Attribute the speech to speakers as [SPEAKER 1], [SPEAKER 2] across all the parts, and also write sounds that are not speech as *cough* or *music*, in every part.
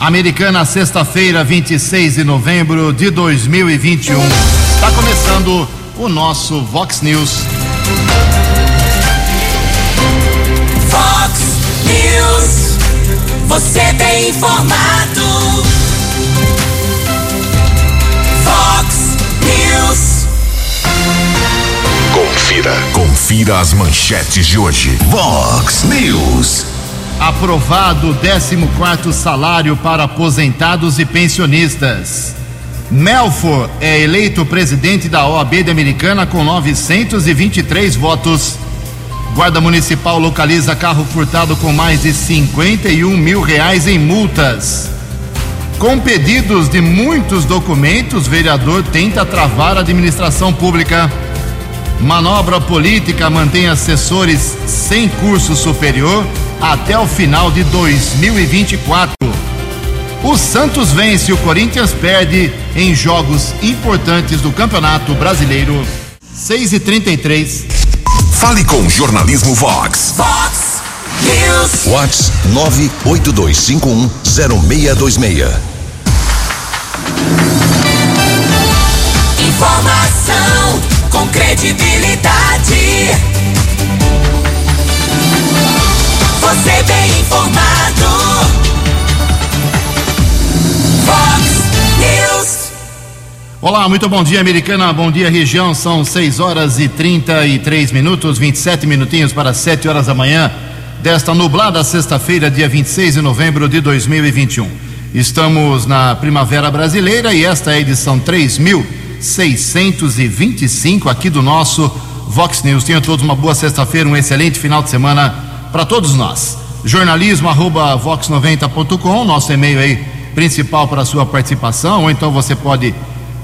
[SPEAKER 1] Americana, sexta-feira, 26 de novembro de 2021. Está começando o nosso Vox News.
[SPEAKER 2] Vox News. Você tem informado. Vox News.
[SPEAKER 3] Confira. Confira as manchetes de hoje. Vox News.
[SPEAKER 1] Aprovado 14 salário para aposentados e pensionistas. Melfor é eleito presidente da OAB de Americana com 923 votos. Guarda Municipal localiza carro furtado com mais de 51 mil reais em multas. Com pedidos de muitos documentos, vereador tenta travar a administração pública. Manobra política mantém assessores sem curso superior até o final de 2024. O Santos vence, o Corinthians perde em jogos importantes do Campeonato Brasileiro. 6 e 33
[SPEAKER 3] Fale com o Jornalismo Vox.
[SPEAKER 2] Vox News.
[SPEAKER 3] Vox 982510626.
[SPEAKER 2] Informação com credibilidade.
[SPEAKER 1] Olá, muito bom dia, Americana. Bom dia, região. São 6 horas e 33 minutos, 27 minutinhos para 7 horas da manhã desta nublada sexta-feira, dia 26 de novembro de 2021. Estamos na Primavera Brasileira e esta é a edição 3625 aqui do nosso Vox News. Tenham todos uma boa sexta-feira, um excelente final de semana para todos nós. Jornalismo arroba vox90.com, nosso e-mail aí principal para sua participação, ou então você pode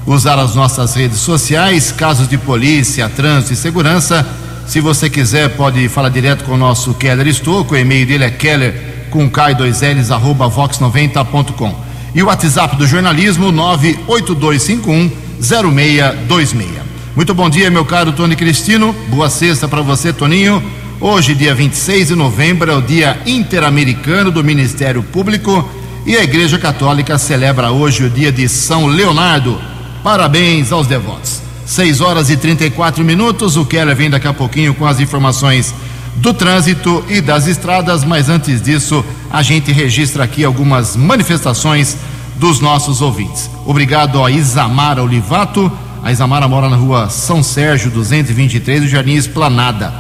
[SPEAKER 1] usar as nossas redes sociais, casos de polícia, trânsito e segurança. Se você quiser, pode falar direto com o nosso Keller Estouco, o e-mail dele é keller com K2Ls arroba vox90.com. E o WhatsApp do jornalismo 98251 0626. Muito bom dia, meu caro Tony Cristino. Boa sexta para você, Toninho. Hoje, dia 26 de novembro, é o Dia Interamericano do Ministério Público e a Igreja Católica celebra hoje o dia de São Leonardo. Parabéns aos devotos. 6 horas e 34 minutos. O Keller vem daqui a pouquinho com as informações do trânsito e das estradas, mas antes disso, a gente registra aqui algumas manifestações dos nossos ouvintes. Obrigado a Isamara Olivato. A Isamara mora na rua São Sérgio, 223, do Jardim Esplanada.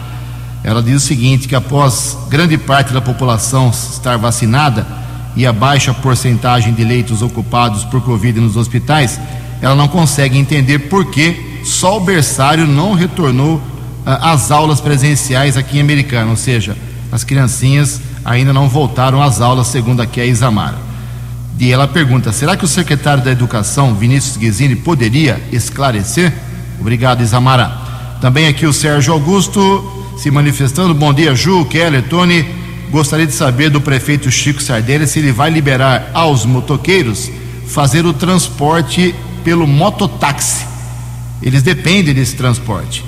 [SPEAKER 1] Ela diz o seguinte: que após grande parte da população estar vacinada e a baixa porcentagem de leitos ocupados por Covid nos hospitais, ela não consegue entender por que só o berçário não retornou ah, às aulas presenciais aqui em Americana, ou seja, as criancinhas ainda não voltaram às aulas, segundo aqui a Isamara. E ela pergunta: será que o secretário da Educação, Vinícius Guizini, poderia esclarecer? Obrigado, Isamara. Também aqui o Sérgio Augusto se manifestando. Bom dia, Ju, Keller, Tony. Gostaria de saber do prefeito Chico Sardelli se ele vai liberar aos motoqueiros fazer o transporte pelo mototáxi. Eles dependem desse transporte.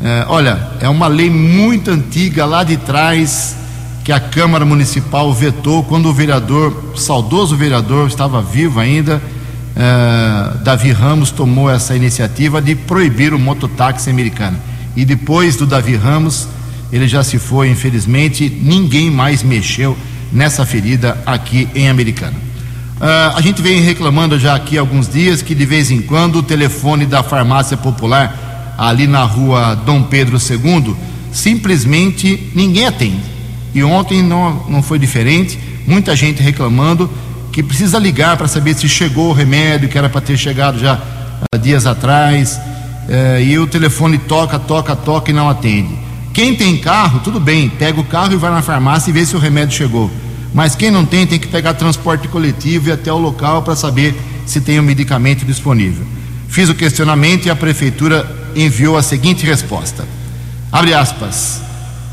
[SPEAKER 1] É, olha, é uma lei muito antiga lá de trás que a Câmara Municipal vetou quando o vereador, o saudoso vereador, estava vivo ainda. é, Davi Ramos tomou essa iniciativa de proibir o mototáxi americano. E depois do Davi Ramos, ele já se foi, infelizmente, ninguém mais mexeu nessa ferida aqui em Americana. Ah, a gente vem reclamando já aqui alguns dias que de vez em quando o telefone da farmácia popular ali na rua Dom Pedro II simplesmente ninguém atende. E ontem não, não foi diferente, muita gente reclamando que precisa ligar para saber se chegou o remédio que era para ter chegado já ah, dias atrás. eh, e o telefone toca, toca, toca e não atende. Quem tem carro, tudo bem, pega o carro e vai na farmácia e vê se o remédio chegou. Mas quem não tem, tem que pegar transporte coletivo e até o local para saber se tem o medicamento disponível. Fiz o questionamento e a prefeitura enviou a seguinte resposta. Abre aspas.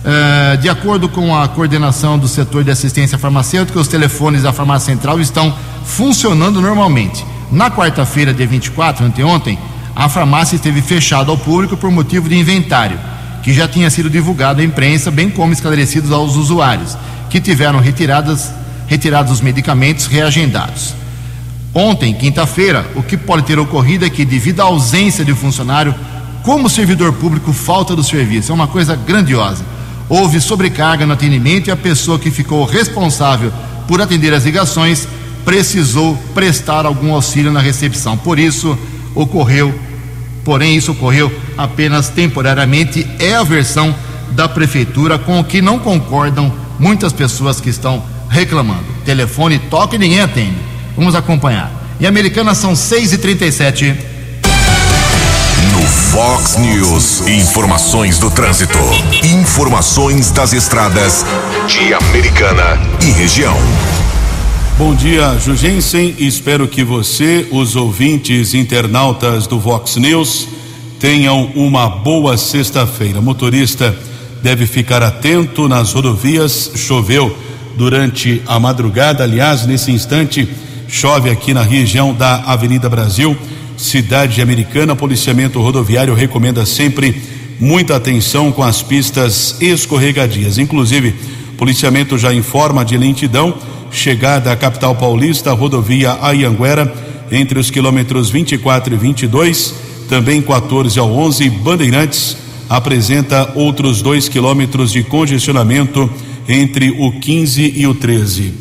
[SPEAKER 1] Eh, de acordo com a coordenação do setor de assistência farmacêutica, os telefones da farmácia central estão funcionando normalmente. Na quarta-feira, dia 24, anteontem, a farmácia esteve fechada ao público por motivo de inventário, que já tinha sido divulgado à imprensa, bem como esclarecidos aos usuários, que tiveram retiradas retirados os medicamentos reagendados. Ontem, quinta-feira, o que pode ter ocorrido é que, devido à ausência de um funcionário, como servidor público, falta do serviço. É uma coisa grandiosa. Houve sobrecarga no atendimento e a pessoa que ficou responsável por atender as ligações precisou prestar algum auxílio na recepção. Por isso, ocorreu, porém, isso ocorreu apenas temporariamente. É a versão da prefeitura com o que não concordam muitas pessoas que estão reclamando. Telefone toca e ninguém atende. Vamos acompanhar. Em Americana são 6h37.
[SPEAKER 3] No Fox News, informações do trânsito. Informações das estradas de Americana e região.
[SPEAKER 4] Bom dia, Jugensen. Espero que você, os ouvintes internautas do Vox News, tenham uma boa sexta-feira. Motorista deve ficar atento nas rodovias. Choveu durante a madrugada, aliás, nesse instante chove aqui na região da Avenida Brasil, cidade americana. Policiamento rodoviário recomenda sempre muita atenção com as pistas escorregadias. Inclusive, policiamento já informa de lentidão chegada à capital paulista, rodovia Ayanguera, entre os quilômetros 24 e 22, também 14 ao 11, Bandeirantes apresenta outros dois quilômetros de congestionamento entre o 15 e o 13.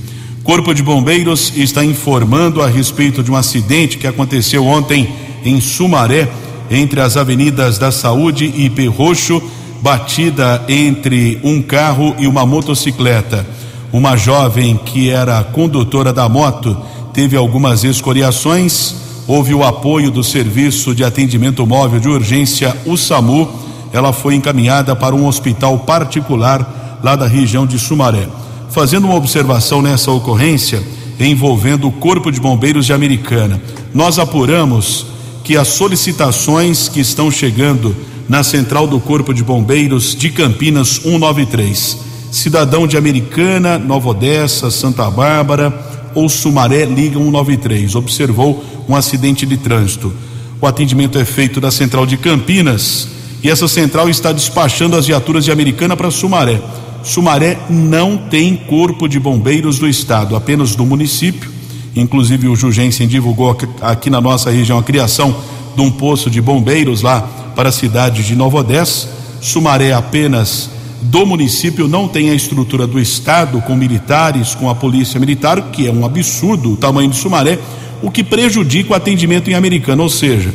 [SPEAKER 4] Corpo de Bombeiros está informando a respeito de um acidente que aconteceu ontem em Sumaré, entre as avenidas da Saúde e Perroxo, batida entre um carro e uma motocicleta. Uma jovem que era condutora da moto teve algumas escoriações. Houve o apoio do Serviço de Atendimento Móvel de Urgência, o SAMU. Ela foi encaminhada para um hospital particular lá da região de Sumaré. Fazendo uma observação nessa ocorrência envolvendo o Corpo de Bombeiros de Americana, nós apuramos que as solicitações que estão chegando na central do Corpo de Bombeiros de Campinas 193, cidadão de Americana, Nova Odessa, Santa Bárbara ou Sumaré liga 193, observou um acidente de trânsito. O atendimento é feito da central de Campinas e essa central está despachando as viaturas de Americana para Sumaré. Sumaré não tem corpo de bombeiros do estado, apenas do município. Inclusive o Jugensen divulgou aqui na nossa região a criação de um posto de bombeiros lá para a cidade de Nova Odessa. Sumaré apenas do município não tem a estrutura do estado com militares, com a polícia militar, que é um absurdo o tamanho de Sumaré, o que prejudica o atendimento em Americana, ou seja,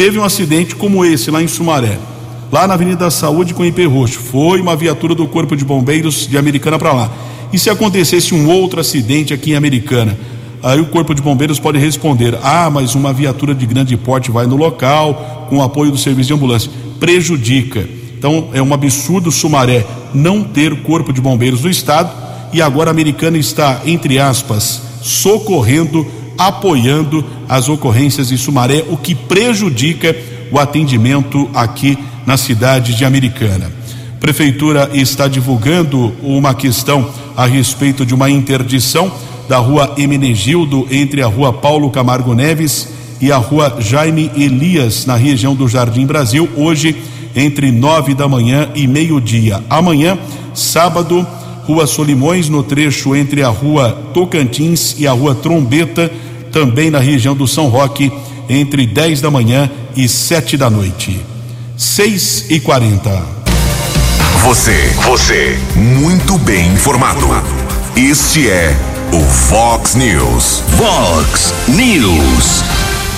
[SPEAKER 4] teve um acidente como esse lá em Sumaré lá na Avenida da Saúde com IP Roxo. Foi uma viatura do Corpo de Bombeiros de Americana para lá. E se acontecesse um outro acidente aqui em Americana? Aí o Corpo de Bombeiros pode responder: ah, mas uma viatura de grande porte vai no local, com o apoio do serviço de ambulância. Prejudica. Então é um absurdo Sumaré não ter Corpo de Bombeiros do Estado e agora a Americana está, entre aspas, socorrendo, apoiando as ocorrências de Sumaré, o que prejudica o atendimento aqui na cidade de Americana. Prefeitura está divulgando uma questão a respeito de uma interdição da rua Emenegildo entre a rua Paulo Camargo Neves e a rua Jaime Elias, na região do Jardim Brasil, hoje entre nove da manhã e meio-dia. Amanhã, sábado, Rua Solimões, no trecho entre a Rua Tocantins e a Rua Trombeta, também na região do São Roque, entre 10 da manhã e sete da noite. 6 e 40
[SPEAKER 3] Você, você, muito bem informado. Este é o Fox News. Fox News.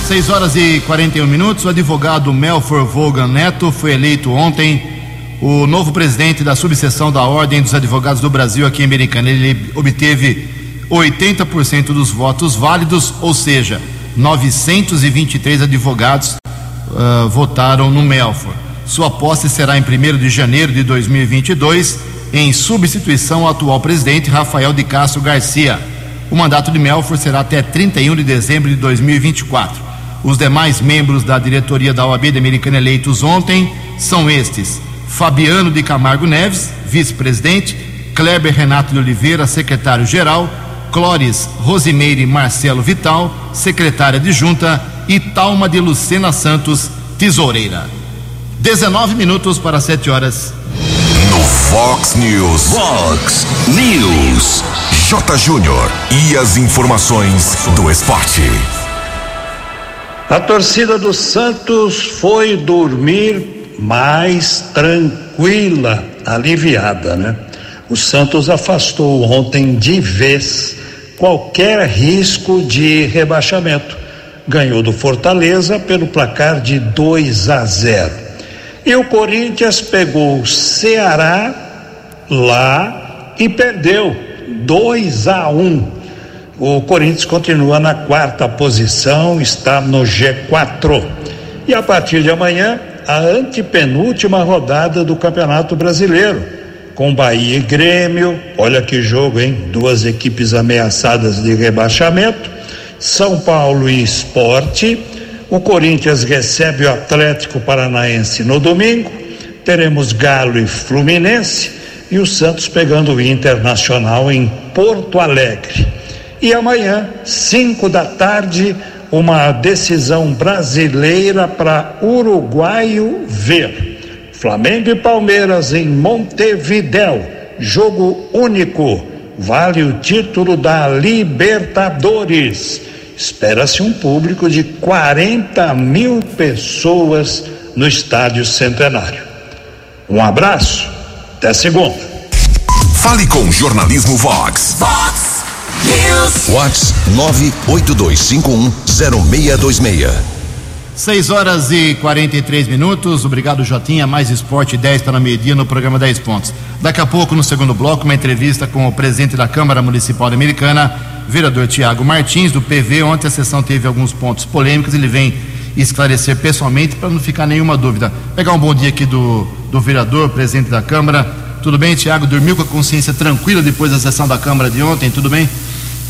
[SPEAKER 1] 6 horas e 41 minutos. O advogado Melfor Vogan Neto foi eleito ontem o novo presidente da subseção da Ordem dos Advogados do Brasil aqui em Americana. Ele obteve 80% dos votos válidos, ou seja, 923 advogados uh, votaram no Melfor. Sua posse será em 1 de janeiro de 2022, em substituição ao atual presidente Rafael de Castro Garcia. O mandato de Melfor será até 31 de dezembro de 2024. Os demais membros da diretoria da OAB de Americana eleitos ontem são estes: Fabiano de Camargo Neves, vice-presidente, Kleber Renato de Oliveira, secretário-geral, Clóris Rosimeire Marcelo Vital, secretária de junta, e Talma de Lucena Santos, tesoureira. 19 minutos para 7 horas.
[SPEAKER 3] No Fox News. Fox News. J. Júnior e as informações do esporte.
[SPEAKER 5] A torcida do Santos foi dormir mais tranquila, aliviada, né? O Santos afastou ontem de vez qualquer risco de rebaixamento. Ganhou do Fortaleza pelo placar de 2 a 0. E o Corinthians pegou o Ceará lá e perdeu 2 a 1. O Corinthians continua na quarta posição, está no G4. E a partir de amanhã, a antepenúltima rodada do Campeonato Brasileiro, com Bahia e Grêmio. Olha que jogo, hein? Duas equipes ameaçadas de rebaixamento. São Paulo e Esporte. O Corinthians recebe o Atlético Paranaense no domingo. Teremos Galo e Fluminense. E o Santos pegando o Internacional em Porto Alegre. E amanhã, cinco da tarde, uma decisão brasileira para uruguaio ver. Flamengo e Palmeiras em Montevidéu, jogo único, vale o título da Libertadores. Espera-se um público de 40 mil pessoas no Estádio Centenário. Um abraço, até segunda.
[SPEAKER 3] Fale com Jornalismo Vox.
[SPEAKER 2] Vox News.
[SPEAKER 3] Vox 982510626.
[SPEAKER 1] 6 horas e 43 minutos. Obrigado, Jotinha. Mais esporte 10 está na meia-dia no programa 10 pontos. Daqui a pouco, no segundo bloco, uma entrevista com o presidente da Câmara Municipal Americana, vereador Tiago Martins, do PV. Ontem a sessão teve alguns pontos polêmicos. Ele vem esclarecer pessoalmente para não ficar nenhuma dúvida. Pegar um bom dia aqui do, do vereador, presidente da Câmara. Tudo bem, Tiago? Dormiu com a consciência tranquila depois da sessão da Câmara de ontem? Tudo bem?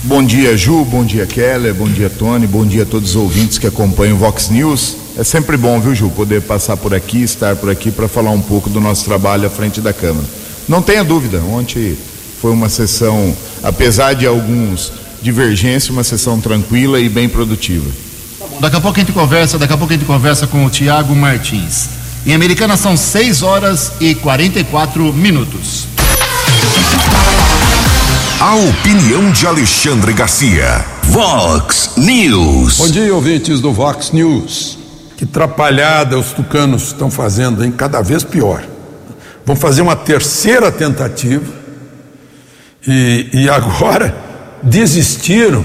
[SPEAKER 6] Bom dia, Ju, bom dia, Keller, bom dia, Tony, bom dia a todos os ouvintes que acompanham o Vox News. É sempre bom, viu, Ju, poder passar por aqui, estar por aqui para falar um pouco do nosso trabalho à frente da Câmara. Não tenha dúvida, ontem foi uma sessão, apesar de alguns divergências, uma sessão tranquila e bem produtiva.
[SPEAKER 1] Daqui a pouco a gente conversa, daqui a pouco a gente conversa com o Tiago Martins. Em Americana são 6 horas e 44 minutos.
[SPEAKER 3] A opinião de Alexandre Garcia. Vox News.
[SPEAKER 7] Bom dia, ouvintes do Vox News. Que trapalhada os tucanos estão fazendo, hein? Cada vez pior. Vão fazer uma terceira tentativa e, e agora *laughs* desistiram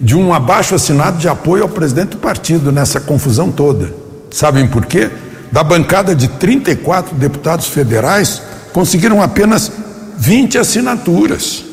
[SPEAKER 7] de um abaixo assinado de apoio ao presidente do partido nessa confusão toda. Sabem por quê? Da bancada de 34 deputados federais, conseguiram apenas 20 assinaturas.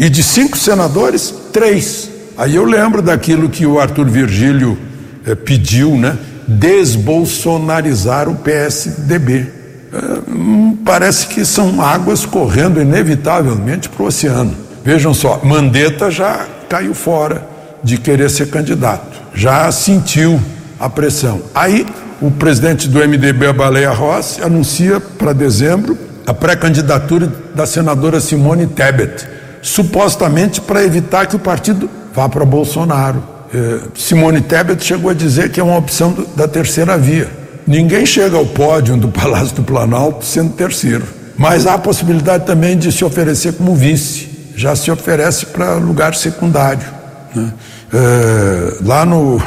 [SPEAKER 7] E de cinco senadores, três. Aí eu lembro daquilo que o Arthur Virgílio eh, pediu, né? Desbolsonarizar o PSDB. Eh, hum, parece que são águas correndo inevitavelmente para o oceano. Vejam só, Mandetta já caiu fora de querer ser candidato, já sentiu a pressão. Aí o presidente do MDB, a Baleia Rossi, anuncia para dezembro a pré-candidatura da senadora Simone Tebet supostamente para evitar que o partido vá para Bolsonaro. É, Simone Tebet chegou a dizer que é uma opção do, da terceira via. Ninguém chega ao pódio do Palácio do Planalto sendo terceiro. Mas há a possibilidade também de se oferecer como vice. Já se oferece para lugar secundário. Né? É, lá no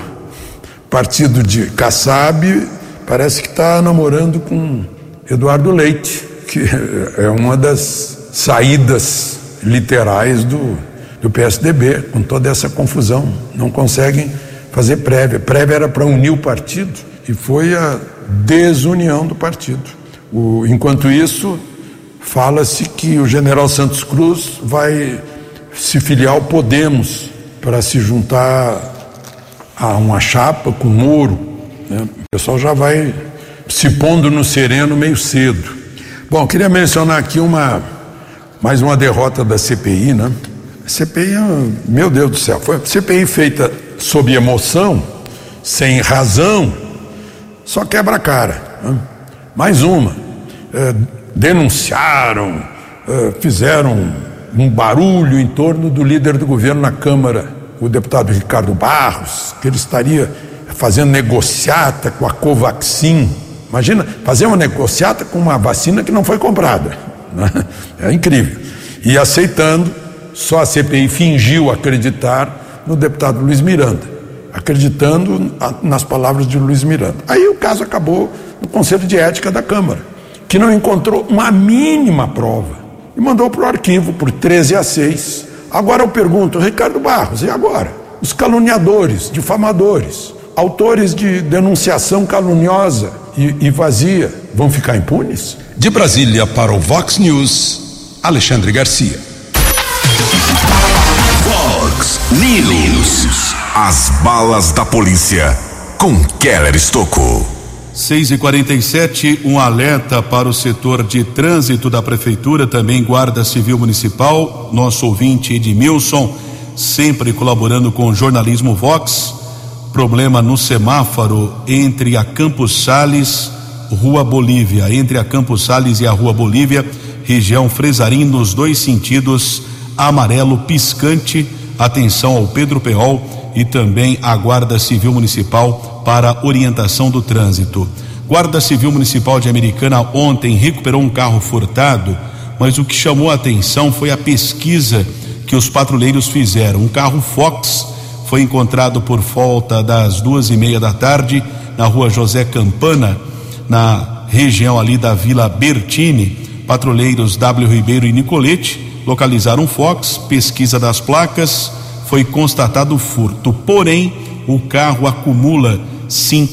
[SPEAKER 7] partido de Kassab, parece que está namorando com Eduardo Leite, que *laughs* é uma das saídas literais do, do PSDB, com toda essa confusão. Não conseguem fazer prévia. Prévia era para unir o partido e foi a desunião do partido. O, enquanto isso, fala-se que o general Santos Cruz vai se filiar ao Podemos para se juntar a uma chapa com Moro. Né? O pessoal já vai se pondo no sereno meio cedo. Bom, queria mencionar aqui uma mais uma derrota da CPI, né? A CPI, meu Deus do céu, foi CPI feita sob emoção, sem razão, só quebra a cara. Né? Mais uma. É, denunciaram, é, fizeram um barulho em torno do líder do governo na Câmara, o deputado Ricardo Barros, que ele estaria fazendo negociata com a Covaxin. Imagina, fazer uma negociata com uma vacina que não foi comprada. Né? É incrível. E aceitando só a CPI fingiu acreditar no deputado Luiz Miranda, acreditando nas palavras de Luiz Miranda. Aí o caso acabou no Conselho de Ética da Câmara, que não encontrou uma mínima prova e mandou para o arquivo por 13 a 6. Agora eu pergunto, Ricardo Barros, e agora? Os caluniadores, difamadores, autores de denunciação caluniosa e, e vazia vão ficar impunes?
[SPEAKER 8] De Brasília para o Vox News, Alexandre Garcia.
[SPEAKER 3] Vox News. As balas da polícia com Keller Estocou.
[SPEAKER 4] 6 e 47 um alerta para o setor de trânsito da Prefeitura, também Guarda Civil Municipal, nosso ouvinte Edmilson, sempre colaborando com o jornalismo Vox. Problema no semáforo entre a Campos Sales, Rua Bolívia, entre a Campos Sales e a Rua Bolívia, região Fresarim, nos dois sentidos, amarelo piscante. Atenção ao Pedro Peol e também à Guarda Civil Municipal para orientação do trânsito. Guarda Civil Municipal de Americana ontem recuperou um carro furtado, mas o que chamou a atenção foi a pesquisa que os patrulheiros fizeram. Um carro Fox foi encontrado por volta das duas e meia da tarde na rua José Campana, na região ali da Vila Bertini. Patrulheiros W. Ribeiro e Nicolete localizaram Fox, pesquisa das placas, foi constatado furto. Porém, o carro acumula R$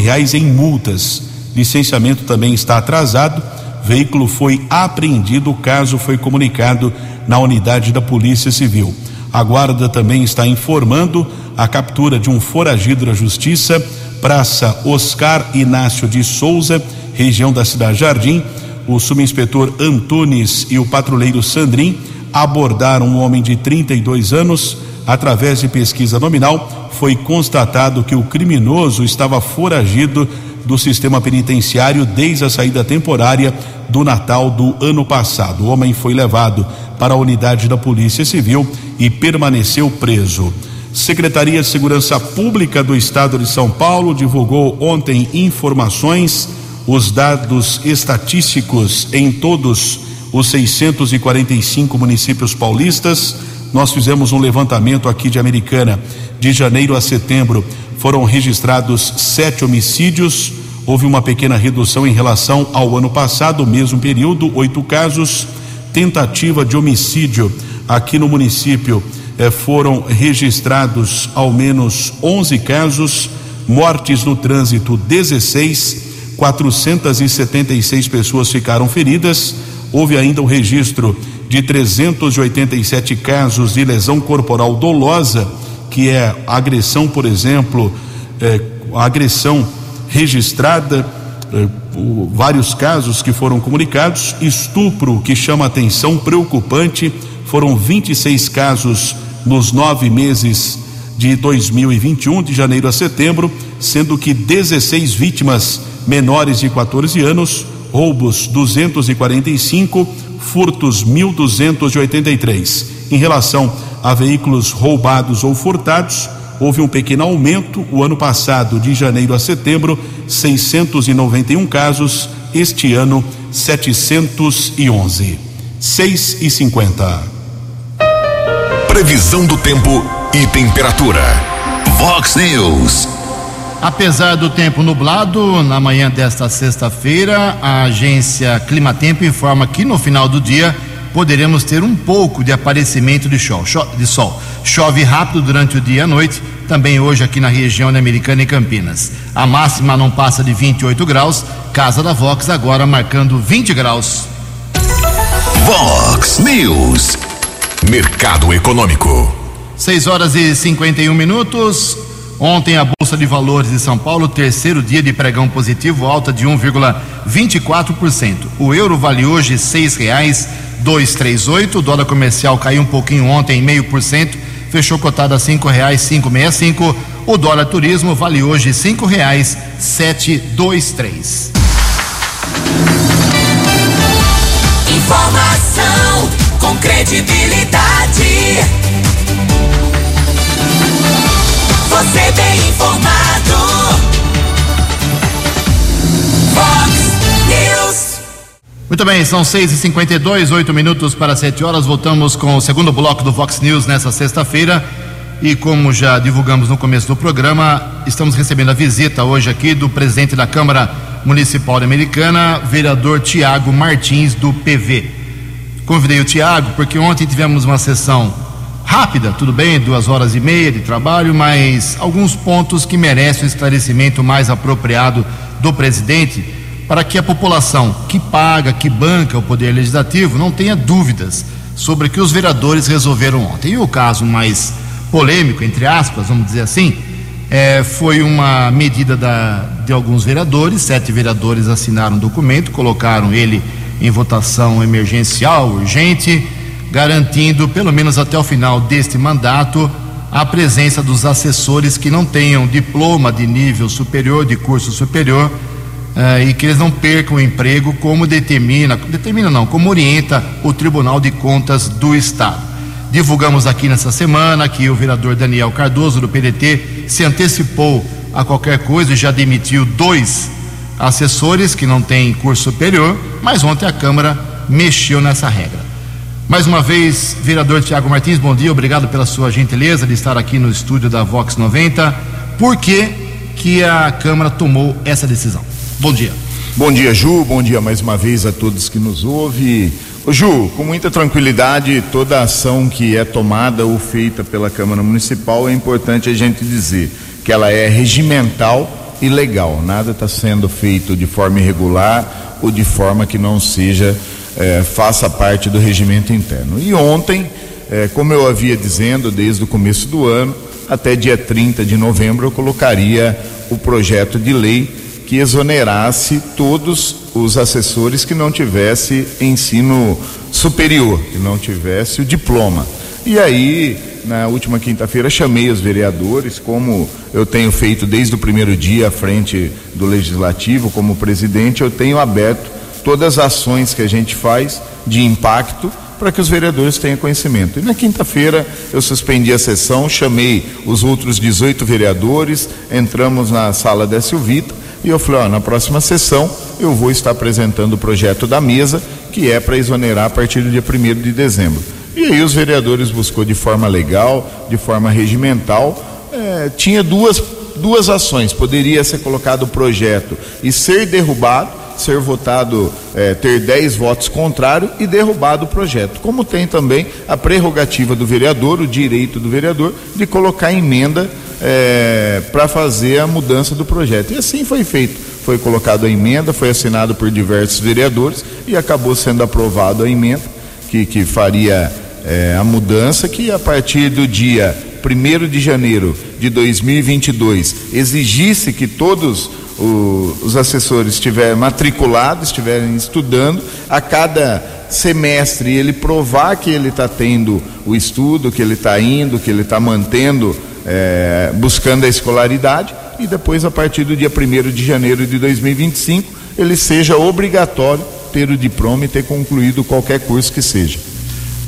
[SPEAKER 4] reais em multas. Licenciamento também está atrasado. Veículo foi apreendido, o caso foi comunicado na unidade da Polícia Civil. A guarda também está informando a captura de um foragido da Justiça, Praça Oscar Inácio de Souza, região da Cidade Jardim. O subinspetor Antunes e o patrulheiro Sandrin abordaram um homem de 32 anos. Através de pesquisa nominal, foi constatado que o criminoso estava foragido do sistema penitenciário desde a saída temporária do Natal do ano passado. O homem foi levado para a unidade da Polícia Civil e permaneceu preso. Secretaria de Segurança Pública do Estado de São Paulo divulgou ontem informações, os dados estatísticos em todos os 645 municípios paulistas. Nós fizemos um levantamento aqui de Americana. De janeiro a setembro foram registrados sete homicídios. Houve uma pequena redução em relação ao ano passado, mesmo período, oito casos. Tentativa de homicídio aqui no município eh, foram registrados ao menos 11 casos. Mortes no trânsito, 16. 476 pessoas ficaram feridas houve ainda o registro de 387 casos de lesão corporal dolosa, que é agressão, por exemplo, é, agressão registrada, é, vários casos que foram comunicados, estupro que chama atenção, preocupante, foram 26 casos nos nove meses de 2021, de janeiro a setembro, sendo que 16 vítimas menores de 14 anos, roubos 245, furtos 1283. Em relação a veículos roubados ou furtados, houve um pequeno aumento. O ano passado, de janeiro a setembro, 691 casos. Este ano, 711. 6 e 50.
[SPEAKER 3] Previsão do tempo e temperatura. Vox News.
[SPEAKER 1] Apesar do tempo nublado, na manhã desta sexta-feira, a agência Climatempo informa que no final do dia poderemos ter um pouco de aparecimento de sol. De sol. Chove rápido durante o dia e a noite, também hoje aqui na região da Americana e Campinas. A máxima não passa de 28 graus, Casa da Vox agora marcando 20 graus.
[SPEAKER 3] Vox News. Mercado Econômico.
[SPEAKER 1] 6 horas e 51 minutos. Ontem a Bolsa de Valores de São Paulo, terceiro dia de pregão positivo, alta de 1,24%. O euro vale hoje seis reais dois três oito. O dólar comercial caiu um pouquinho ontem, meio por cento, fechou cotado a cinco reais cinco meia cinco. O dólar turismo vale hoje cinco reais sete dois três.
[SPEAKER 2] Informação com credibilidade. Você bem informado.
[SPEAKER 1] Muito bem, são 6h52, 8 minutos para 7 horas. Voltamos com o segundo bloco do Vox News nessa sexta-feira. E como já divulgamos no começo do programa, estamos recebendo a visita hoje aqui do presidente da Câmara Municipal Americana, vereador Tiago Martins, do PV. Convidei o Tiago porque ontem tivemos uma sessão rápida, tudo bem, duas horas e meia de trabalho, mas alguns pontos que merecem um esclarecimento mais apropriado do presidente para que a população que paga, que banca o Poder Legislativo não tenha dúvidas sobre o que os vereadores resolveram ontem. E o caso mais polêmico, entre aspas, vamos dizer assim, é, foi uma medida da, de alguns vereadores, sete vereadores assinaram um documento, colocaram ele em votação emergencial, urgente, garantindo, pelo menos até o final deste mandato, a presença dos assessores que não tenham diploma de nível superior, de curso superior, uh, e que eles não percam o emprego, como determina, determina não, como orienta o Tribunal de Contas do Estado. Divulgamos aqui nessa semana que o vereador Daniel Cardoso, do PDT, se antecipou a qualquer coisa e já demitiu dois assessores que não têm curso superior, mas ontem a Câmara mexeu nessa regra. Mais uma vez, vereador Tiago Martins, bom dia, obrigado pela sua gentileza de estar aqui no estúdio da Vox 90. Por que, que a Câmara tomou essa decisão? Bom dia.
[SPEAKER 6] Bom dia, Ju. Bom dia mais uma vez a todos que nos ouvem. Ô, Ju, com muita tranquilidade, toda ação que é tomada ou feita pela Câmara Municipal é importante a gente dizer que ela é regimental e legal. Nada está sendo feito de forma irregular ou de forma que não seja, eh, faça parte do regimento interno. E ontem, eh, como eu havia dizendo desde o começo do ano, até dia 30 de novembro eu colocaria o projeto de lei que exonerasse todos os assessores que não tivesse ensino superior, que não tivesse o diploma. E aí, na última quinta-feira, chamei os vereadores, como eu tenho feito desde o primeiro dia à frente do Legislativo, como presidente, eu tenho aberto todas as ações que a gente faz de impacto para que os vereadores tenham conhecimento. E na quinta-feira eu suspendi a sessão, chamei os outros 18 vereadores, entramos na sala da Silvita e eu falei, ó, na próxima sessão eu vou estar apresentando o projeto da mesa, que é para exonerar a partir do dia 1 de dezembro. E aí os vereadores buscou de forma legal, de forma regimental, é, tinha duas, duas ações, poderia ser colocado o projeto e ser derrubado, ser votado, é, ter 10 votos contrários e derrubado o projeto. Como tem também a prerrogativa do vereador, o direito do vereador, de colocar emenda é, para fazer a mudança do projeto. E assim foi feito. Foi colocada a emenda, foi assinado por diversos vereadores e acabou sendo aprovada a emenda que, que faria é, a mudança que a partir do dia 1 de janeiro de 2022 exigisse que todos os assessores estiverem matriculados, estiverem estudando, a cada semestre ele provar que ele está tendo o estudo, que ele está indo, que ele está mantendo é, buscando a escolaridade e depois, a partir do dia 1 de janeiro de 2025, ele seja obrigatório ter o diploma e ter concluído qualquer curso que seja.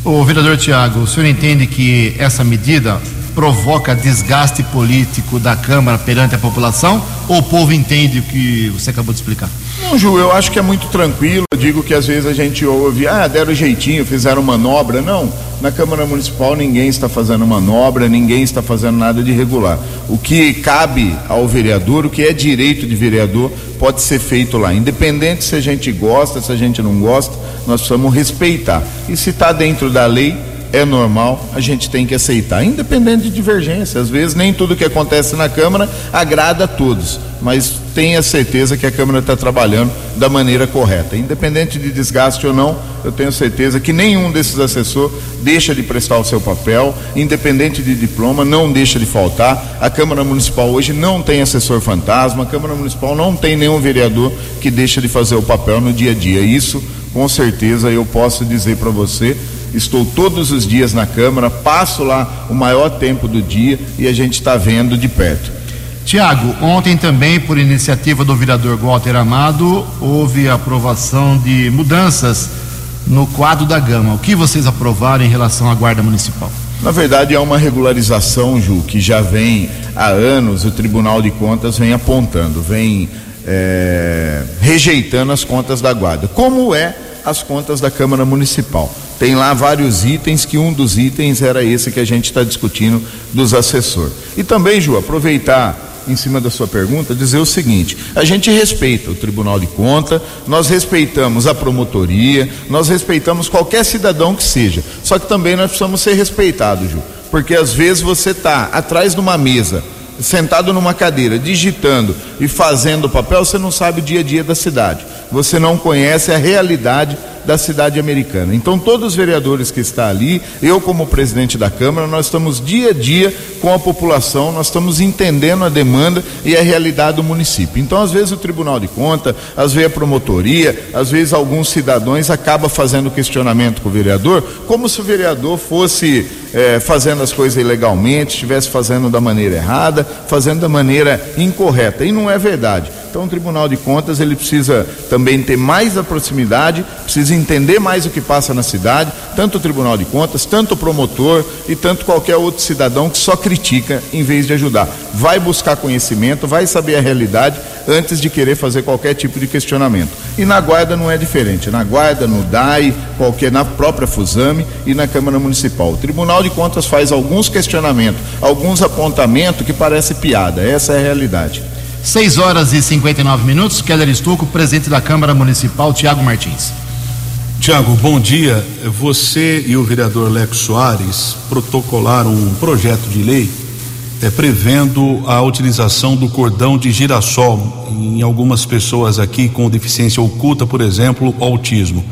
[SPEAKER 1] O vereador Tiago, o senhor entende que essa medida provoca desgaste político da Câmara perante a população ou o povo entende o que você acabou de explicar?
[SPEAKER 6] Não, Ju, eu acho que é muito tranquilo. Eu digo que às vezes a gente ouve, ah, deram jeitinho, fizeram manobra. Não, na Câmara Municipal ninguém está fazendo manobra, ninguém está fazendo nada de irregular. O que cabe ao vereador, o que é direito de vereador, pode ser feito lá. Independente se a gente gosta, se a gente não gosta, nós precisamos respeitar. E se está dentro da lei, é normal, a gente tem que aceitar, independente de divergência. Às vezes nem tudo que acontece na Câmara agrada a todos, mas tenha certeza que a Câmara está trabalhando da maneira correta. Independente de desgaste ou não, eu tenho certeza que nenhum desses assessores deixa de prestar o seu papel, independente de diploma, não deixa de faltar. A Câmara Municipal hoje não tem assessor fantasma, a Câmara Municipal não tem nenhum vereador que deixa de fazer o papel no dia a dia. Isso, com certeza, eu posso dizer para você estou todos os dias na Câmara, passo lá o maior tempo do dia e a gente está vendo de perto.
[SPEAKER 1] Tiago, ontem também, por iniciativa do vereador Walter Amado, houve aprovação de mudanças no quadro da Gama. O que vocês aprovaram em relação à Guarda Municipal?
[SPEAKER 6] Na verdade, é uma regularização, Ju, que já vem há anos, o Tribunal de Contas vem apontando, vem é, rejeitando as contas da Guarda. Como é as contas da Câmara Municipal. Tem lá vários itens, que um dos itens era esse que a gente está discutindo dos assessores. E também, Ju, aproveitar em cima da sua pergunta, dizer o seguinte: a gente respeita o Tribunal de Conta, nós respeitamos a promotoria, nós respeitamos qualquer cidadão que seja. Só que também nós precisamos ser respeitados, Ju, porque às vezes você está atrás de uma mesa, sentado numa cadeira, digitando e fazendo papel, você não sabe o dia a dia da cidade. Você não conhece a realidade da cidade americana. Então, todos os vereadores que estão ali, eu como presidente da Câmara, nós estamos dia a dia com a população, nós estamos entendendo a demanda e a realidade do município. Então, às vezes o Tribunal de Conta, às vezes a promotoria, às vezes alguns cidadãos acabam fazendo questionamento com o vereador, como se o vereador fosse eh, fazendo as coisas ilegalmente, estivesse fazendo da maneira errada, fazendo da maneira incorreta. E não é verdade. Então, o Tribunal de Contas ele precisa também ter mais a proximidade, precisa entender mais o que passa na cidade, tanto o Tribunal de Contas, tanto o promotor e tanto qualquer outro cidadão que só critica em vez de ajudar. Vai buscar conhecimento, vai saber a realidade antes de querer fazer qualquer tipo de questionamento. E na Guarda não é diferente. Na Guarda, no DAI, qualquer na própria Fusame e na Câmara Municipal. O Tribunal de Contas faz alguns questionamentos, alguns apontamentos que parece piada. Essa é a realidade.
[SPEAKER 1] 6 horas e 59 minutos. Keller Estouco, presidente da Câmara Municipal, Tiago Martins.
[SPEAKER 4] Tiago, bom dia. Você e o vereador Lex Soares protocolaram um projeto de lei é, prevendo a utilização do cordão de girassol em algumas pessoas aqui com deficiência oculta, por exemplo, autismo.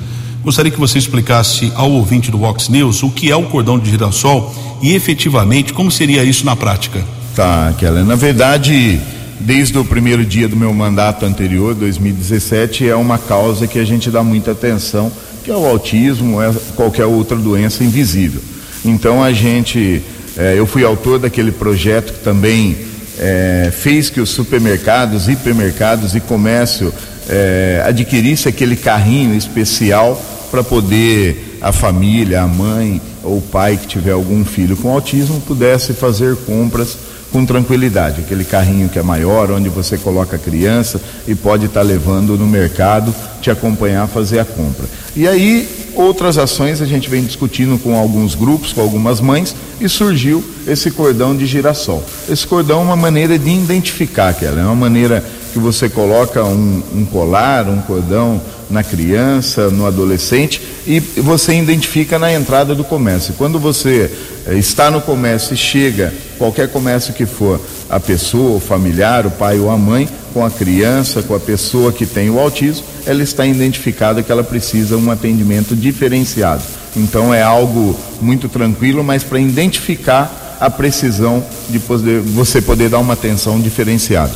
[SPEAKER 4] Gostaria que você explicasse ao ouvinte do Vox News o que é o cordão de girassol e efetivamente como seria isso na prática.
[SPEAKER 6] Tá, Keller. Na verdade, desde o primeiro dia do meu mandato anterior, 2017, é uma causa que a gente dá muita atenção, que é o autismo, é qualquer outra doença invisível. Então a gente, eh, eu fui autor daquele projeto que também eh, fez que os supermercados, hipermercados e comércio eh, adquirisse aquele carrinho especial para poder a família, a mãe ou o pai que tiver algum filho com autismo pudesse fazer compras com tranquilidade. Aquele carrinho que é maior, onde você coloca a criança e pode estar tá levando no mercado, te acompanhar a fazer a compra. E aí, outras ações a gente vem discutindo com alguns grupos, com algumas mães, e surgiu esse cordão de girassol. Esse cordão é uma maneira de identificar aquela, é uma maneira que você coloca um, um colar, um cordão na criança, no adolescente e você identifica na entrada do comércio. Quando você eh, está no comércio e chega, qualquer comércio que for, a pessoa, o familiar, o pai ou a mãe, com a criança, com a pessoa que tem o autismo, ela está identificada que ela precisa um atendimento diferenciado. Então é algo muito tranquilo, mas para identificar a precisão de você poder dar uma atenção diferenciada.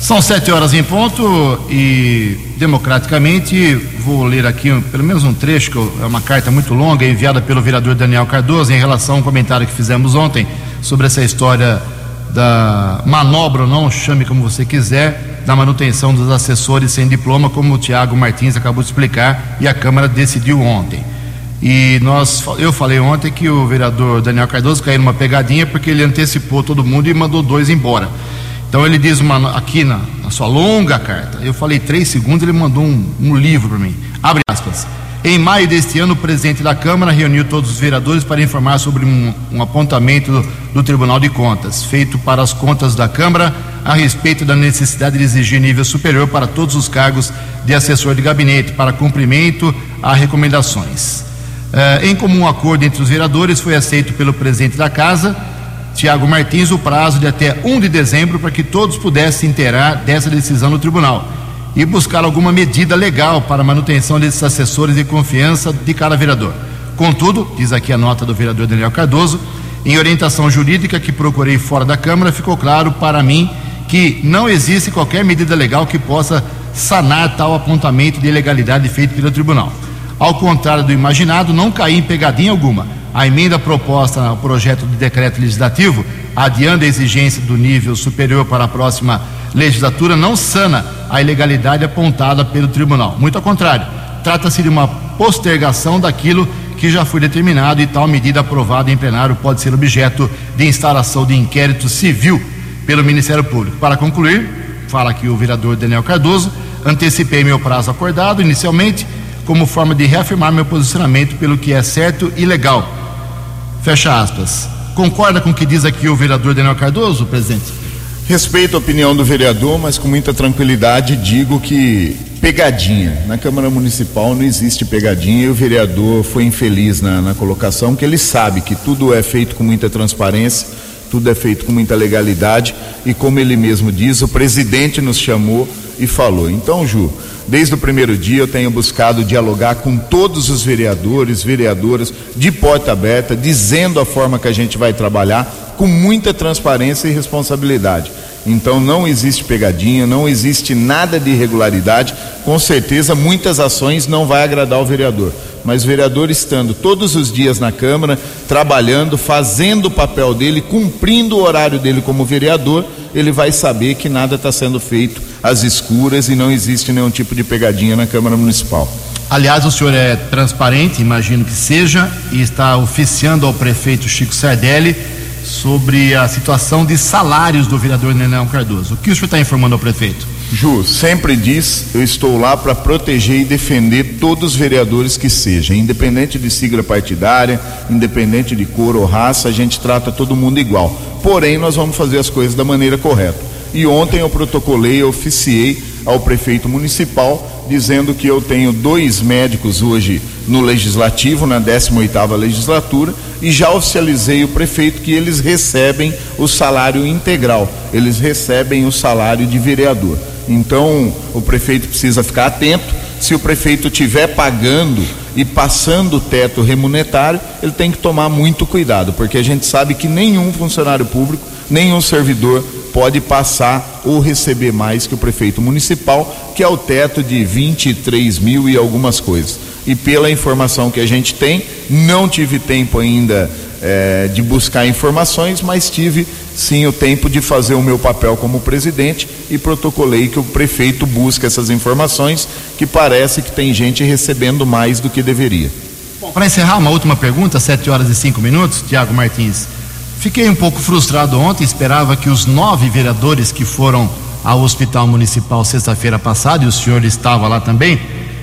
[SPEAKER 1] São sete horas em ponto e, democraticamente, vou ler aqui pelo menos um trecho, que é uma carta muito longa enviada pelo vereador Daniel Cardoso em relação ao comentário que fizemos ontem sobre essa história da manobra ou não, chame como você quiser, da manutenção dos assessores sem diploma, como o Tiago Martins acabou de explicar e a Câmara decidiu ontem. E nós, eu falei ontem que o vereador Daniel Cardoso caiu numa pegadinha porque ele antecipou todo mundo e mandou dois embora. Então ele diz uma, aqui na, na, sua longa carta, eu falei três segundos, ele mandou um, um livro para mim. Abre aspas. Em maio deste ano, o presidente da Câmara reuniu todos os vereadores para informar sobre um, um apontamento do, do, Tribunal de Contas, feito para as contas da Câmara, a respeito da necessidade de exigir nível superior para todos os cargos de assessor de gabinete, para cumprimento a recomendações. Uh, em comum acordo entre os vereadores, foi aceito pelo presidente da Casa Tiago Martins o prazo de até 1 de dezembro para que todos pudessem inteirar dessa decisão no tribunal e buscar alguma medida legal para a manutenção desses assessores de confiança de cada vereador. Contudo, diz aqui a nota do vereador Daniel Cardoso, em orientação jurídica que procurei fora da Câmara, ficou claro para mim que não existe qualquer medida legal que possa sanar tal apontamento de ilegalidade feito pelo tribunal. Ao contrário do imaginado, não caí em pegadinha alguma a emenda proposta ao projeto de decreto legislativo, adiando a exigência do nível superior para a próxima legislatura, não sana a ilegalidade apontada pelo tribunal. Muito ao contrário, trata-se de uma postergação daquilo que já foi determinado e tal medida aprovada em plenário pode ser objeto de instalação de inquérito civil pelo Ministério Público. Para concluir, fala aqui o vereador Daniel Cardoso, antecipei meu prazo acordado inicialmente como forma de reafirmar meu posicionamento pelo que é certo e legal. Fecha aspas. Concorda com o que diz aqui o vereador Daniel Cardoso, presidente?
[SPEAKER 6] Respeito a opinião do vereador, mas com muita tranquilidade digo que pegadinha. Na Câmara Municipal não existe pegadinha e o vereador foi infeliz na, na colocação, que ele sabe que tudo é feito com muita transparência, tudo é feito com muita legalidade e, como ele mesmo diz, o presidente nos chamou e falou. Então, Ju, desde o primeiro dia eu tenho buscado dialogar com todos os vereadores, vereadoras, de porta aberta, dizendo a forma que a gente vai trabalhar com muita transparência e responsabilidade. Então não existe pegadinha, não existe nada de irregularidade. Com certeza muitas ações não vai agradar o vereador, mas o vereador estando todos os dias na Câmara, trabalhando, fazendo o papel dele, cumprindo o horário dele como vereador, ele vai saber que nada está sendo feito às escuras e não existe nenhum tipo de pegadinha na Câmara Municipal.
[SPEAKER 1] Aliás, o senhor é transparente, imagino que seja, e está oficiando ao prefeito Chico Sardelli sobre a situação de salários do vereador Nenão Cardoso. O que o senhor está informando ao prefeito?
[SPEAKER 6] Ju, sempre diz, eu estou lá para proteger e defender todos os vereadores que sejam, independente de sigla partidária, independente de cor ou raça, a gente trata todo mundo igual. Porém, nós vamos fazer as coisas da maneira correta. E ontem eu protocolei, eu oficiei ao prefeito municipal dizendo que eu tenho dois médicos hoje no legislativo, na 18ª legislatura, e já oficializei o prefeito que eles recebem o salário integral, eles recebem o salário de vereador. Então, o prefeito precisa ficar atento. Se o prefeito estiver pagando e passando o teto remunetário, ele tem que tomar muito cuidado, porque a gente sabe que nenhum funcionário público, nenhum servidor pode passar ou receber mais que o prefeito municipal, que é o teto de 23 mil e algumas coisas. E pela informação que a gente tem, não tive tempo ainda é, de buscar informações, mas tive sim o tempo de fazer o meu papel como presidente e protocolei que o prefeito busca essas informações, que parece que tem gente recebendo mais do que deveria.
[SPEAKER 1] Para encerrar, uma última pergunta, 7 horas e 5 minutos, Tiago Martins. Fiquei um pouco frustrado ontem, esperava que os nove vereadores que foram ao Hospital Municipal sexta-feira passada, e o senhor estava lá também,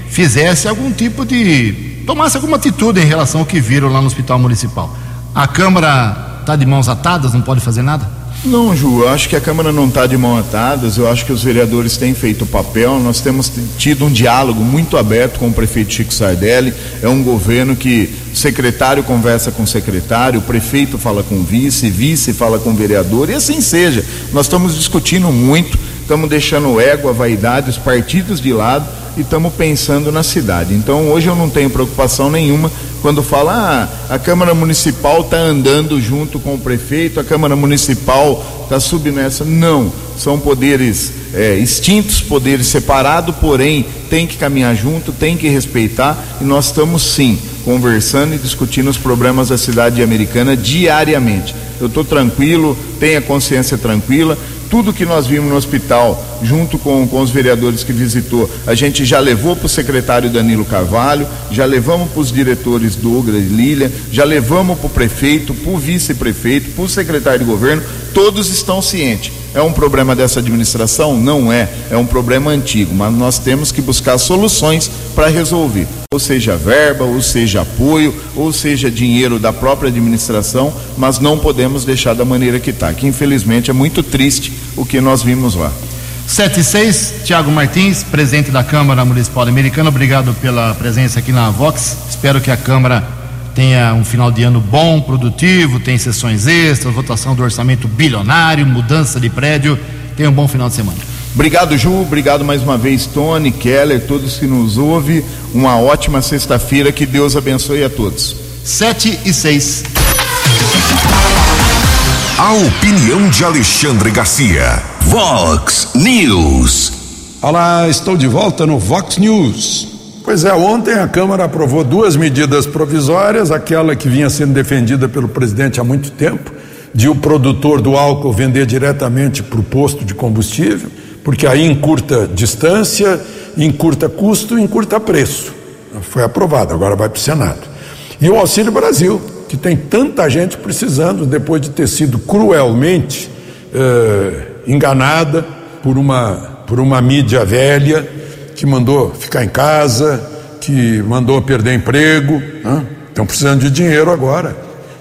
[SPEAKER 1] fizesse algum tipo de. tomasse alguma atitude em relação ao que viram lá no Hospital Municipal. A Câmara está de mãos atadas, não pode fazer nada?
[SPEAKER 6] Não, Ju, eu acho que a Câmara não está de mãos atadas, eu acho que os vereadores têm feito o papel, nós temos tido um diálogo muito aberto com o prefeito Chico Sardelli, é um governo que secretário conversa com secretário, prefeito fala com vice, vice fala com vereador, e assim seja. Nós estamos discutindo muito, estamos deixando o ego, a vaidade, os partidos de lado e estamos pensando na cidade. Então hoje eu não tenho preocupação nenhuma quando fala ah, a Câmara Municipal está andando junto com o prefeito, a Câmara Municipal está submersa. Não, são poderes é, extintos, poderes separados, porém tem que caminhar junto, tem que respeitar e nós estamos sim conversando e discutindo os problemas da cidade americana diariamente. Eu estou tranquilo, tenho a consciência tranquila tudo que nós vimos no hospital, junto com, com os vereadores que visitou, a gente já levou para o secretário Danilo Carvalho, já levamos para os diretores Douglas e Lília, já levamos para o prefeito, para o vice-prefeito, para o secretário de governo, todos estão cientes. É um problema dessa administração? Não é. É um problema antigo, mas nós temos que buscar soluções para resolver. Ou seja, verba, ou seja, apoio, ou seja, dinheiro da própria administração, mas não podemos deixar da maneira que está. Que infelizmente é muito triste o que nós vimos lá.
[SPEAKER 1] 7 e 6, Tiago Martins, presidente da Câmara Municipal Americana, obrigado pela presença aqui na Vox. Espero que a Câmara tenha um final de ano bom, produtivo, tem sessões extras, votação do orçamento bilionário, mudança de prédio. Tenha um bom final de semana.
[SPEAKER 6] Obrigado, Ju. Obrigado mais uma vez, Tony, Keller, todos que nos ouvem. Uma ótima sexta-feira. Que Deus abençoe a todos.
[SPEAKER 1] 7 e 6.
[SPEAKER 3] A opinião de Alexandre Garcia. Vox News.
[SPEAKER 8] Olá, estou de volta no Vox News.
[SPEAKER 7] Pois é, ontem a Câmara aprovou duas medidas provisórias, aquela que vinha sendo defendida pelo presidente há muito tempo, de o produtor do álcool vender diretamente para o posto de combustível, porque aí encurta distância, encurta custo, encurta preço. Foi aprovado, agora vai para o Senado. E o Auxílio Brasil, que tem tanta gente precisando depois de ter sido cruelmente eh, enganada por uma, por uma mídia velha que mandou ficar em casa, que mandou perder emprego, né? estão precisando de dinheiro agora.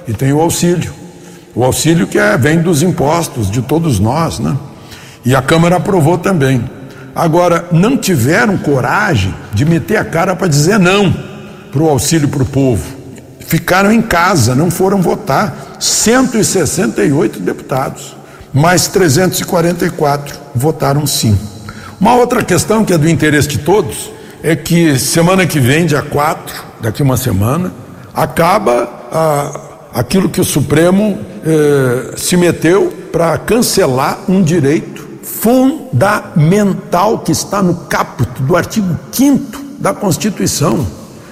[SPEAKER 7] E tem o auxílio. O auxílio que é, vem dos impostos de todos nós, né? E a Câmara aprovou também. Agora, não tiveram coragem de meter a cara para dizer não para o auxílio para o povo. Ficaram em casa, não foram votar. 168 deputados, mais 344 votaram sim. Uma outra questão que é do interesse de todos é que semana que vem, dia 4, daqui uma semana, acaba ah, aquilo que o Supremo eh, se meteu para cancelar um direito fundamental que está no caput do artigo 5 da Constituição,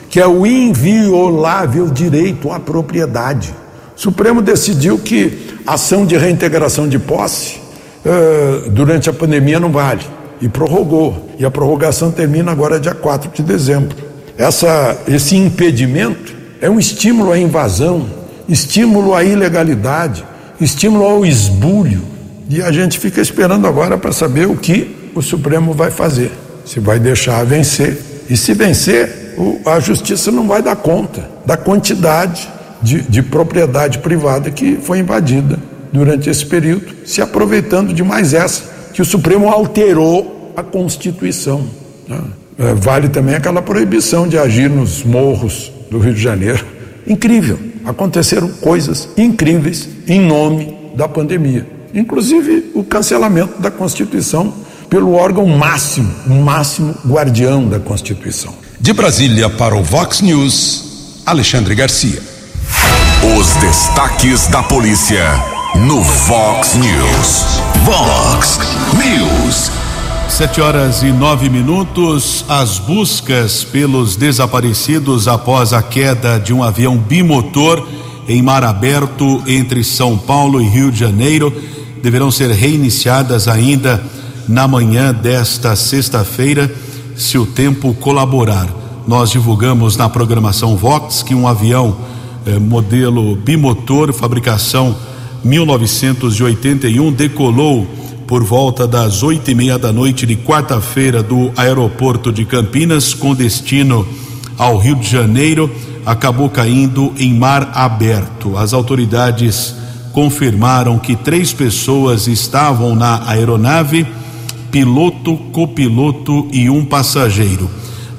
[SPEAKER 7] que é o inviolável direito à propriedade. O Supremo decidiu que ação de reintegração de posse eh, durante a pandemia não vale e prorrogou. E a prorrogação termina agora dia 4 de dezembro. Essa, esse impedimento é um estímulo à invasão, estímulo à ilegalidade, estímulo ao esbulho. E a gente fica esperando agora para saber o que o Supremo vai fazer. Se vai deixar vencer. E se vencer, o, a justiça não vai dar conta da quantidade de, de propriedade privada que foi invadida durante esse período, se aproveitando de mais essa, que o Supremo alterou a Constituição. Né? É, vale também aquela proibição de agir nos morros do Rio de Janeiro. Incrível. Aconteceram coisas incríveis em nome da pandemia. Inclusive o cancelamento da Constituição pelo órgão máximo, o máximo guardião da Constituição.
[SPEAKER 8] De Brasília para o Vox News, Alexandre Garcia.
[SPEAKER 3] Os destaques da polícia no Vox News. Vox News.
[SPEAKER 4] Sete horas e nove minutos. As buscas pelos desaparecidos após a queda de um avião bimotor em mar aberto entre São Paulo e Rio de Janeiro deverão ser reiniciadas ainda na manhã desta sexta-feira, se o tempo colaborar. Nós divulgamos na programação Vox que um avião eh, modelo bimotor, fabricação 1981, decolou por volta das oito e meia da noite de quarta-feira do aeroporto de Campinas com destino ao Rio de Janeiro, acabou caindo em mar aberto. As autoridades confirmaram que três pessoas estavam na aeronave, piloto, copiloto e um passageiro.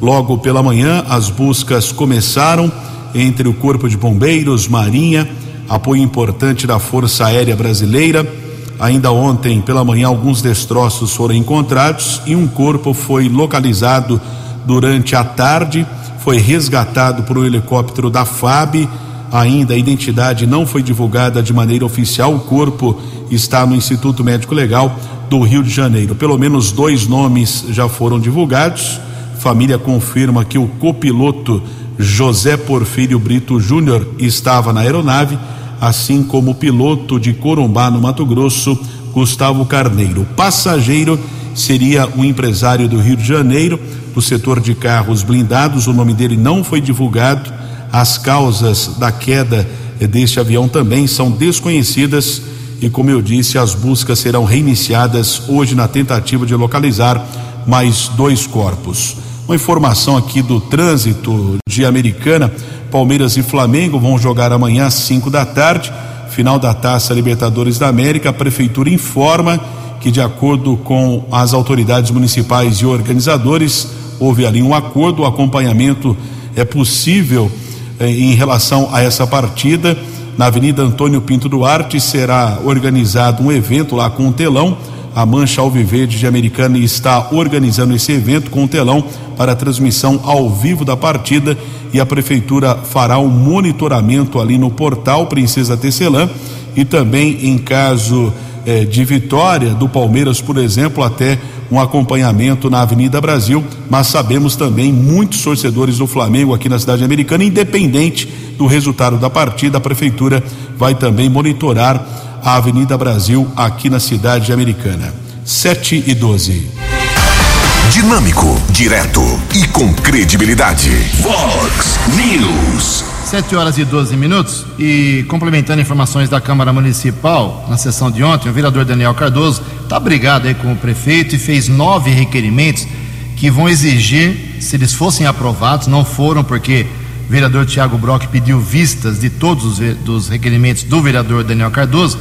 [SPEAKER 4] Logo pela manhã, as buscas começaram entre o Corpo de Bombeiros, Marinha, apoio importante da Força Aérea Brasileira Ainda ontem pela manhã, alguns destroços foram encontrados e um corpo foi localizado durante a tarde. Foi resgatado por um helicóptero da FAB. Ainda a identidade não foi divulgada de maneira oficial. O corpo está no Instituto Médico Legal do Rio de Janeiro. Pelo menos dois nomes já foram divulgados. Família confirma que o copiloto José Porfírio Brito Júnior estava na aeronave assim como o piloto de Corumbá, no Mato Grosso, Gustavo Carneiro. O passageiro seria um empresário do Rio de Janeiro, do setor de carros blindados, o nome dele não foi divulgado. As causas da queda deste avião também são desconhecidas e, como eu disse, as buscas serão reiniciadas hoje na tentativa de localizar mais dois corpos. Uma informação aqui do trânsito de Americana: Palmeiras e Flamengo vão jogar amanhã às 5 da tarde, final da Taça Libertadores da América. A prefeitura informa que, de acordo com as autoridades municipais e organizadores, houve ali um acordo, o acompanhamento é possível em relação a essa partida. Na Avenida Antônio Pinto Duarte será organizado um evento lá com um telão a Mancha Alviverde de Americana está organizando esse evento com o telão para transmissão ao vivo da partida e a prefeitura fará um monitoramento ali no portal Princesa Tecelã e também em caso eh, de vitória do Palmeiras, por exemplo, até um acompanhamento na Avenida Brasil, mas sabemos também muitos torcedores do Flamengo aqui na cidade americana, independente do resultado da partida, a prefeitura vai também monitorar a Avenida Brasil, aqui na cidade americana. 7 e 12.
[SPEAKER 3] Dinâmico, direto e com credibilidade. Vox News.
[SPEAKER 1] 7 horas e 12 minutos. E complementando informações da Câmara Municipal, na sessão de ontem, o vereador Daniel Cardoso está brigado aí com o prefeito e fez nove requerimentos que vão exigir, se eles fossem aprovados, não foram porque o vereador Tiago Brock pediu vistas de todos os requerimentos do vereador Daniel Cardoso,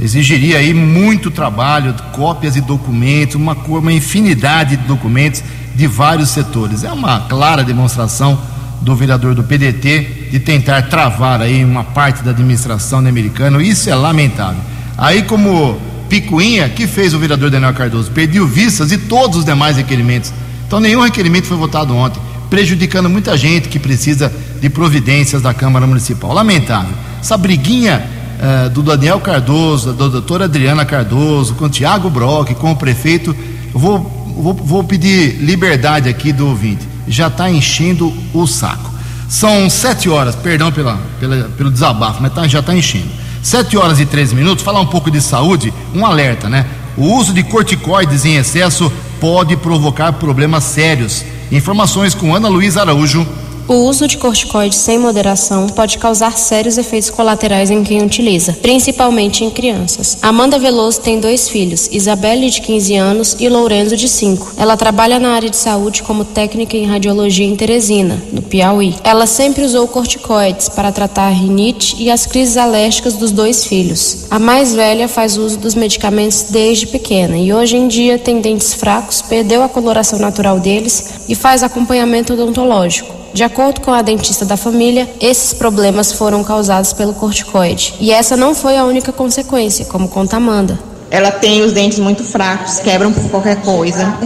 [SPEAKER 1] exigiria aí muito trabalho, cópias de documentos, uma, uma infinidade de documentos de vários setores. É uma clara demonstração do vereador do PDT de tentar travar aí uma parte da administração da americana. Isso é lamentável. Aí como picuinha, que fez o vereador Daniel Cardoso? Pediu vistas de todos os demais requerimentos. Então nenhum requerimento foi votado ontem, prejudicando muita gente que precisa de providências da Câmara Municipal. Lamentável. Essa briguinha eh, do Daniel Cardoso, da doutora Adriana Cardoso, com o Tiago Brock, com o prefeito, eu vou, vou, vou pedir liberdade aqui do ouvinte. Já está enchendo o saco. São sete horas, perdão pela, pela- pelo desabafo, mas tá- já está enchendo. Sete horas e 13 minutos, falar um pouco de saúde, um alerta, né? O uso de corticoides em excesso pode provocar problemas sérios. Informações com Ana Luísa Araújo.
[SPEAKER 9] O uso de corticoides sem moderação pode causar sérios efeitos colaterais em quem utiliza, principalmente em crianças. Amanda Veloso tem dois filhos, Isabelle, de 15 anos, e Lourenço, de 5. Ela trabalha na área de saúde como técnica em radiologia em Teresina, no Piauí. Ela sempre usou corticoides para tratar a rinite e as crises alérgicas dos dois filhos. A mais velha faz uso dos medicamentos desde pequena e hoje em dia tem dentes fracos, perdeu a coloração natural deles e faz acompanhamento odontológico. De acordo com a dentista da família, esses problemas foram causados pelo corticoide. E essa não foi a única consequência, como conta Amanda.
[SPEAKER 10] Ela tem os dentes muito fracos, quebram por qualquer coisa.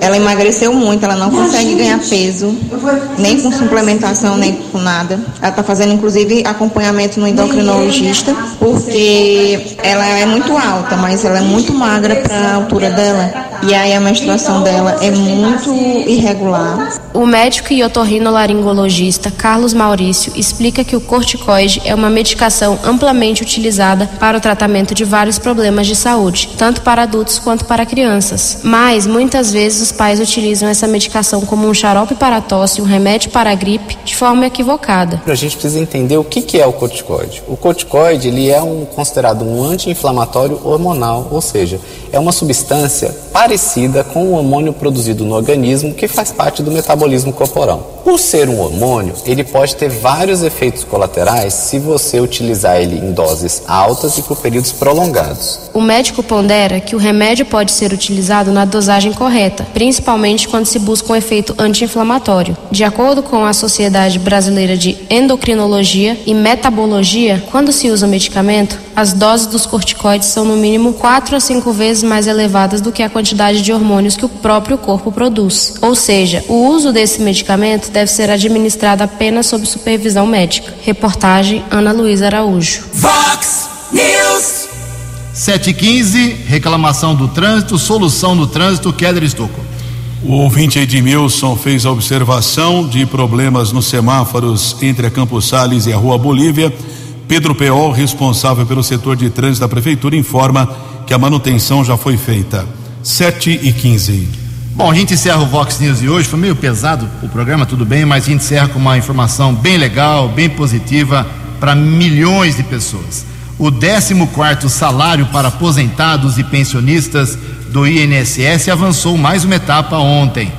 [SPEAKER 10] Ela emagreceu muito, ela não consegue ganhar peso, nem com suplementação, nem com nada. Ela está fazendo, inclusive, acompanhamento no endocrinologista, porque ela é muito alta, mas ela é muito magra para a altura dela. E aí a menstruação dela é muito irregular.
[SPEAKER 9] O médico e otorrinolaringologista Carlos Maurício explica que o corticoide é uma medicação amplamente utilizada para o tratamento de vários problemas de saúde, tanto para adultos quanto para crianças. Mas muitas vezes os pais utilizam essa medicação como um xarope para tosse, um remédio para a gripe, de forma equivocada.
[SPEAKER 11] A gente precisa entender o que, que é o corticoide. O corticoide ele é um, considerado um anti-inflamatório hormonal, ou seja, é uma substância parecida com o hormônio produzido no organismo que faz parte do metabolismo corporal. Por ser um hormônio, ele pode ter vários efeitos colaterais se você utilizar ele em doses altas e por períodos prolongados.
[SPEAKER 9] O médico pondera que o remédio pode ser utilizado na dosagem correta, principalmente quando se busca um efeito anti-inflamatório. De acordo com a Sociedade Brasileira de Endocrinologia e Metabologia, quando se usa o medicamento, as doses dos corticoides são no mínimo 4 a 5 vezes mais elevadas do que a quantidade de hormônios que o próprio corpo produz. Ou seja, o uso desse medicamento deve ser administrado apenas sob supervisão médica. Reportagem Ana Luísa Araújo.
[SPEAKER 2] Vox News.
[SPEAKER 1] 7h15, reclamação do trânsito, solução do trânsito, Keller Estocco.
[SPEAKER 4] O ouvinte Edmilson fez a observação de problemas nos semáforos entre a Campos Sales e a Rua Bolívia. Pedro Peol, responsável pelo setor de trânsito da prefeitura, informa que a manutenção já foi feita. 7 e 15.
[SPEAKER 1] Bom, a gente encerra o Vox News de hoje. Foi meio pesado o programa, tudo bem, mas a gente encerra com uma informação bem legal, bem positiva para milhões de pessoas. O 14 salário para aposentados e pensionistas do INSS avançou mais uma etapa ontem.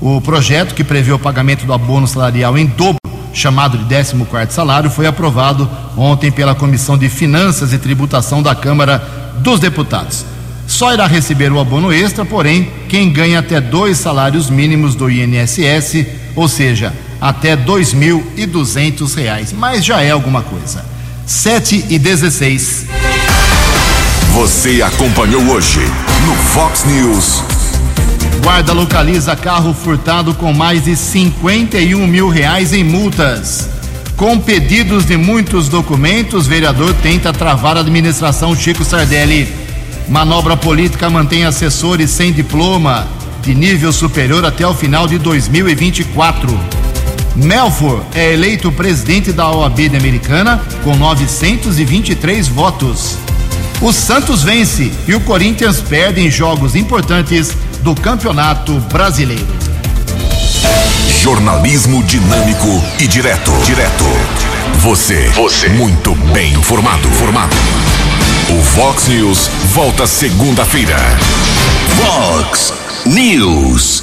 [SPEAKER 1] O projeto que prevê o pagamento do abono salarial em dobro, chamado de 14 salário, foi aprovado ontem pela Comissão de Finanças e Tributação da Câmara dos Deputados. Só irá receber o abono extra, porém, quem ganha até dois salários mínimos do INSS, ou seja, até 2.200 reais. Mas já é alguma coisa. 7 e 16.
[SPEAKER 3] Você acompanhou hoje no Fox News.
[SPEAKER 1] Guarda localiza carro furtado com mais de 51 mil reais em multas. Com pedidos de muitos documentos, vereador tenta travar a administração Chico Sardelli. Manobra política mantém assessores sem diploma de nível superior até o final de 2024. Melfor é eleito presidente da OAB da Americana com 923 votos. O Santos vence e o Corinthians perde em jogos importantes do Campeonato Brasileiro.
[SPEAKER 3] Jornalismo dinâmico e direto. Direto. Você. Você. Muito bem informado. Formado. O Vox News volta segunda-feira. Vox News.